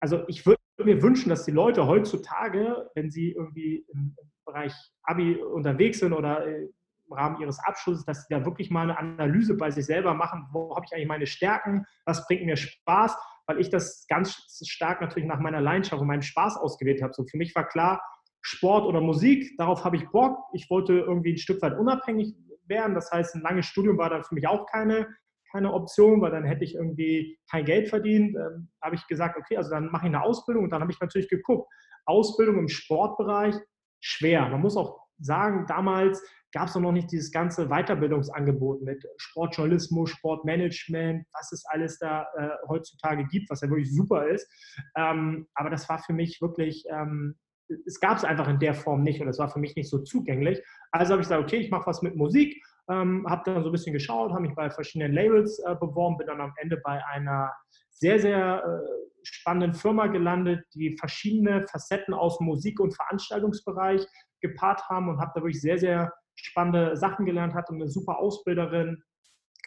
also ich würde mir wünschen, dass die Leute heutzutage, wenn sie irgendwie im Bereich Abi unterwegs sind oder im Rahmen ihres Abschlusses, dass sie da wirklich mal eine Analyse bei sich selber machen, wo habe ich eigentlich meine Stärken, was bringt mir Spaß, weil ich das ganz stark natürlich nach meiner Leidenschaft und meinem Spaß ausgewählt habe. So für mich war klar, Sport oder Musik, darauf habe ich Bock. Ich wollte irgendwie ein Stück weit unabhängig werden. Das heißt, ein langes Studium war dann für mich auch keine, keine Option, weil dann hätte ich irgendwie kein Geld verdient. Ähm, habe ich gesagt, okay, also dann mache ich eine Ausbildung und dann habe ich natürlich geguckt. Ausbildung im Sportbereich, schwer. Man muss auch sagen, damals gab es noch nicht dieses ganze Weiterbildungsangebot mit Sportjournalismus, Sportmanagement, was es alles da äh, heutzutage gibt, was ja wirklich super ist. Ähm, aber das war für mich wirklich ähm, es gab es einfach in der Form nicht und es war für mich nicht so zugänglich. Also habe ich gesagt, okay, ich mache was mit Musik, ähm, habe dann so ein bisschen geschaut, habe mich bei verschiedenen Labels äh, beworben, bin dann am Ende bei einer sehr, sehr äh, spannenden Firma gelandet, die verschiedene Facetten aus Musik- und Veranstaltungsbereich gepaart haben und habe da wirklich sehr, sehr spannende Sachen gelernt, hatte eine super Ausbilderin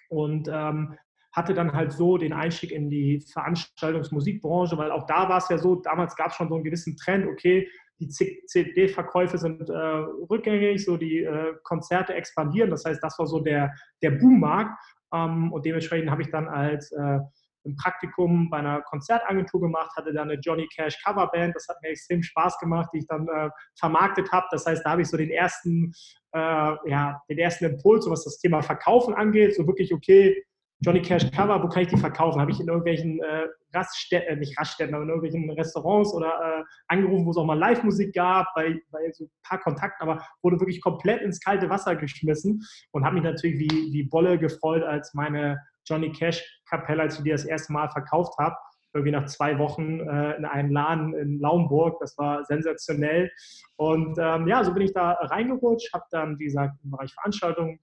und ähm, hatte dann halt so den Einstieg in die Veranstaltungsmusikbranche, weil auch da war es ja so, damals gab es schon so einen gewissen Trend, okay, die CD-Verkäufe sind äh, rückgängig, so die äh, Konzerte expandieren. Das heißt, das war so der, der Boommarkt. Ähm, und dementsprechend habe ich dann als äh, ein Praktikum bei einer Konzertagentur gemacht, hatte dann eine Johnny Cash Coverband. Das hat mir extrem Spaß gemacht, die ich dann äh, vermarktet habe. Das heißt, da habe ich so den ersten, äh, ja, den ersten Impuls, was das Thema Verkaufen angeht. So wirklich, okay, Johnny Cash Cover, wo kann ich die verkaufen? Habe ich in irgendwelchen äh, Raststätten, äh, nicht Raststätten, aber in irgendwelchen Restaurants oder äh, angerufen, wo es auch mal Live-Musik gab, bei, bei so ein paar Kontakten, aber wurde wirklich komplett ins kalte Wasser geschmissen und habe mich natürlich wie, wie Bolle gefreut, als meine Johnny Cash Kapelle, als ich die das erste Mal verkauft habe, irgendwie nach zwei Wochen äh, in einem Laden in Laumburg. Das war sensationell. Und ähm, ja, so bin ich da reingerutscht, habe dann, wie gesagt, im Bereich Veranstaltungen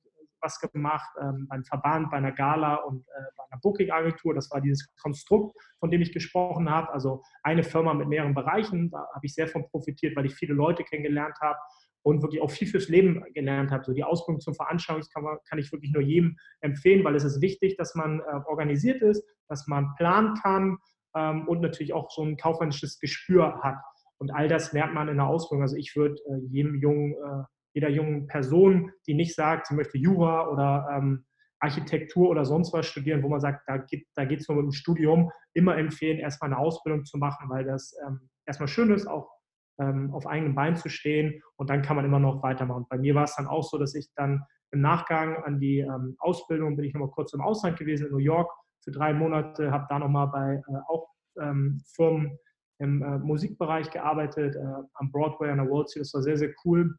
was gemacht, ähm, beim Verband, bei einer Gala und äh, bei einer Booking-Agentur. Das war dieses Konstrukt, von dem ich gesprochen habe. Also eine Firma mit mehreren Bereichen. Da habe ich sehr von profitiert, weil ich viele Leute kennengelernt habe und wirklich auch viel fürs Leben gelernt habe. So die Ausbildung zum Veranstaltungskammer kann ich wirklich nur jedem empfehlen, weil es ist wichtig, dass man äh, organisiert ist, dass man planen kann ähm, und natürlich auch so ein kaufmännisches Gespür hat. Und all das lernt man in der Ausbildung. Also ich würde äh, jedem jungen äh, jeder jungen Person, die nicht sagt, sie möchte Jura oder ähm, Architektur oder sonst was studieren, wo man sagt, da geht es nur mit dem Studium, immer empfehlen, erstmal eine Ausbildung zu machen, weil das ähm, erstmal schön ist, auch ähm, auf eigenen Beinen zu stehen und dann kann man immer noch weitermachen. Bei mir war es dann auch so, dass ich dann im Nachgang an die ähm, Ausbildung bin ich nochmal kurz im Ausland gewesen, in New York für drei Monate, habe da nochmal bei äh, auch ähm, Firmen im äh, Musikbereich gearbeitet, äh, am Broadway, an der Wall Street. Das war sehr, sehr cool.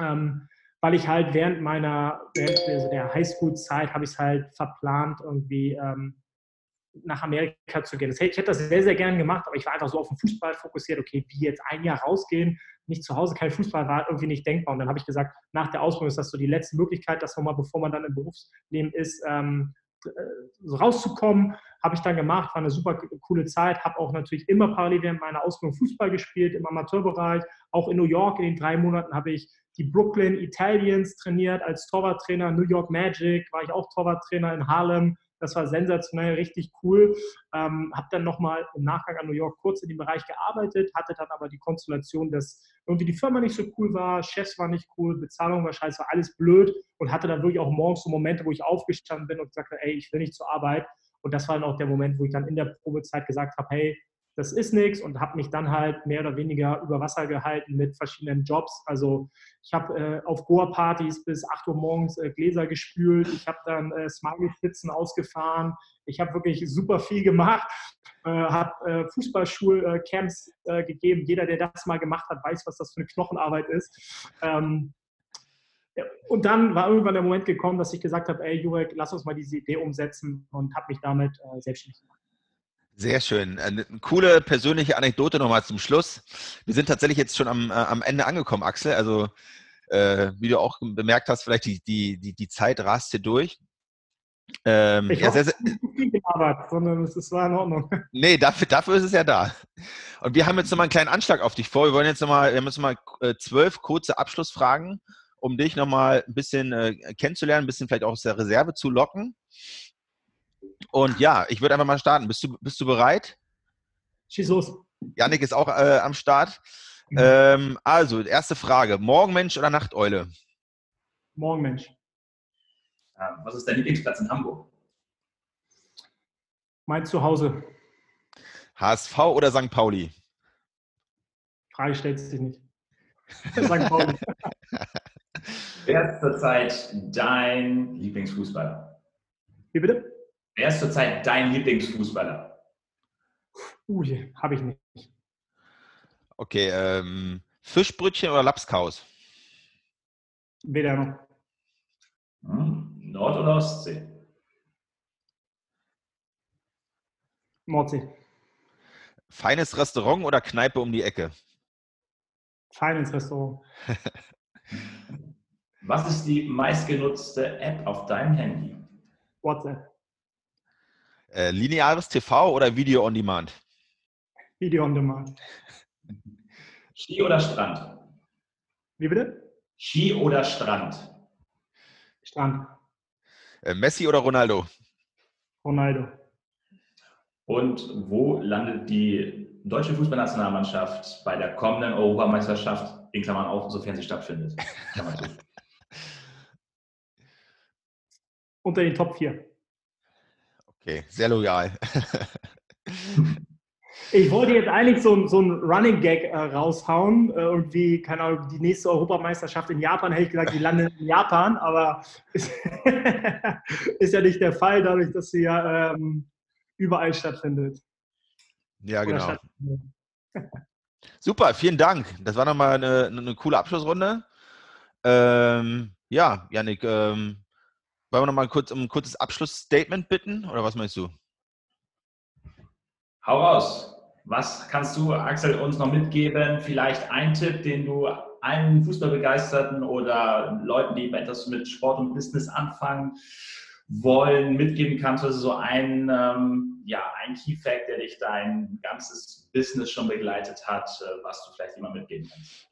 Ähm, weil ich halt während meiner, während der Highschool-Zeit habe ich es halt verplant, irgendwie ähm, nach Amerika zu gehen. ich hätte das sehr, sehr gern gemacht, aber ich war einfach so auf den Fußball fokussiert. Okay, wie jetzt ein Jahr rausgehen, nicht zu Hause, kein Fußball war irgendwie nicht denkbar. Und dann habe ich gesagt, nach der Ausbildung ist das so die letzte Möglichkeit, dass man mal, bevor man dann im Berufsleben ist, ähm, so rauszukommen. Habe ich dann gemacht, war eine super coole Zeit. Habe auch natürlich immer parallel während meiner Ausbildung Fußball gespielt im Amateurbereich. Auch in New York in den drei Monaten habe ich die Brooklyn Italians trainiert als Torwarttrainer. New York Magic war ich auch Torwarttrainer in Harlem. Das war sensationell, richtig cool. Ähm, habe dann nochmal im Nachgang an New York kurz in dem Bereich gearbeitet, hatte dann aber die Konstellation, dass irgendwie die Firma nicht so cool war, Chefs waren nicht cool, Bezahlung war scheiße, war alles blöd und hatte dann wirklich auch morgens so Momente, wo ich aufgestanden bin und gesagt habe, ey, ich will nicht zur Arbeit. Und das war dann auch der Moment, wo ich dann in der Probezeit gesagt habe, hey, das ist nichts und habe mich dann halt mehr oder weniger über Wasser gehalten mit verschiedenen Jobs. Also ich habe äh, auf Goa-Partys bis 8 Uhr morgens äh, Gläser gespült, ich habe dann äh, Smiley-Pizzen ausgefahren, ich habe wirklich super viel gemacht, äh, habe äh, Fußballschulcamps äh, gegeben. Jeder, der das mal gemacht hat, weiß, was das für eine Knochenarbeit ist. Ähm, und dann war irgendwann der Moment gekommen, dass ich gesagt habe, ey Jurek, lass uns mal diese Idee umsetzen und habe mich damit äh, selbstständig gemacht. Sehr schön. Eine coole persönliche Anekdote nochmal zum Schluss. Wir sind tatsächlich jetzt schon am, äh, am Ende angekommen, Axel. Also, äh, wie du auch bemerkt hast, vielleicht die, die, die, die Zeit rast hier durch. Ähm, ich ja, sehr, sehr, gearbeitet, sondern es war in Ordnung. (laughs) Nee, dafür, dafür ist es ja da. Und wir haben jetzt nochmal einen kleinen Anschlag auf dich vor. Wir wollen jetzt nochmal, wir haben jetzt nochmal äh, zwölf kurze Abschlussfragen, um dich nochmal ein bisschen äh, kennenzulernen, ein bisschen vielleicht auch aus der Reserve zu locken. Und ja, ich würde einfach mal starten. Bist du, bist du bereit? Schieß los. Janik ist auch äh, am Start. Mhm. Ähm, also, erste Frage. Morgenmensch oder Nachteule? Morgenmensch. Ähm, was ist dein Lieblingsplatz in Hamburg? Mein Zuhause. HSV oder St. Pauli? Frage stellt sich nicht. (laughs) St. Pauli. Wer ist zurzeit dein Lieblingsfußballer? Wie bitte? Wer ist zurzeit dein Lieblingsfußballer? Ui, habe ich nicht. Okay, ähm, Fischbrötchen oder Lapskaus? Weder noch. Hm, Nord- oder Ostsee? Nordsee. Feines Restaurant oder Kneipe um die Ecke? Feines Restaurant. (laughs) Was ist die meistgenutzte App auf deinem Handy? WhatsApp. Äh, lineares TV oder Video on Demand? Video on Demand. Ski oder Strand? Wie bitte? Ski oder Strand? Strand. Äh, Messi oder Ronaldo? Ronaldo. Und wo landet die deutsche Fußballnationalmannschaft bei der kommenden Europameisterschaft, in Klammern auch, sofern sie stattfindet? (laughs) Unter den Top 4. Okay, sehr loyal. (laughs) Ich wollte jetzt eigentlich so, so einen Running Gag äh, raushauen. Äh, irgendwie, keine Ahnung, die nächste Europameisterschaft in Japan, hätte ich gesagt, die landet in Japan, aber ist, (laughs) ist, ja nicht der Fall, dadurch, dass sie ja ähm, überall stattfindet. Ja, genau. (laughs) Super, vielen Dank. Das war nochmal eine, eine coole Abschlussrunde. Ähm, ja, Janik, ähm, wollen wir noch mal kurz um ein kurzes Abschlussstatement bitten oder was meinst du? Hau raus. Was kannst du, Axel, uns noch mitgeben? Vielleicht ein Tipp, den du allen Fußballbegeisterten oder Leuten, die etwas mit Sport und Business anfangen wollen, mitgeben kannst? Also so ein, ähm, ja, ein Key Fact, der dich dein ganzes Business schon begleitet hat, äh, was du vielleicht immer mitgeben kannst.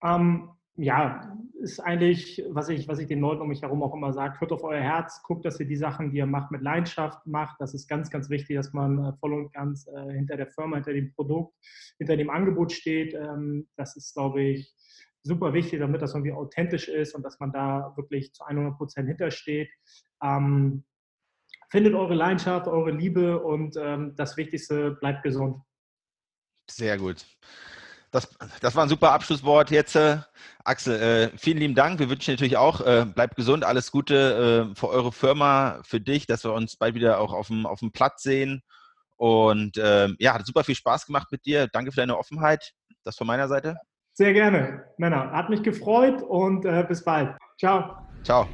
Um, ähm, ja, ist eigentlich, was ich, was ich den Leuten um mich herum auch immer sage, hört auf euer Herz, guckt, dass ihr die Sachen, die ihr macht, mit Leidenschaft macht. Das ist ganz, ganz wichtig, dass man äh, voll und ganz äh, hinter der Firma, hinter dem Produkt, hinter dem Angebot steht. Ähm, das ist, glaube ich, super wichtig, damit das irgendwie authentisch ist und dass man da wirklich zu 100 Prozent hintersteht. Ähm, findet eure Leidenschaft, eure Liebe und ähm, das Wichtigste, bleibt gesund. Sehr gut. Das, das war ein super Abschlusswort jetzt. Äh, Axel, äh, vielen lieben Dank. Wir wünschen natürlich auch, äh, bleibt gesund, alles Gute äh, für eure Firma, für dich, dass wir uns bald wieder auch auf dem, auf dem Platz sehen. Und ähm, ja, hat super viel Spaß gemacht mit dir. Danke für deine Offenheit. Das von meiner Seite. Sehr gerne, Männer. Hat mich gefreut und äh, bis bald. Ciao. Ciao.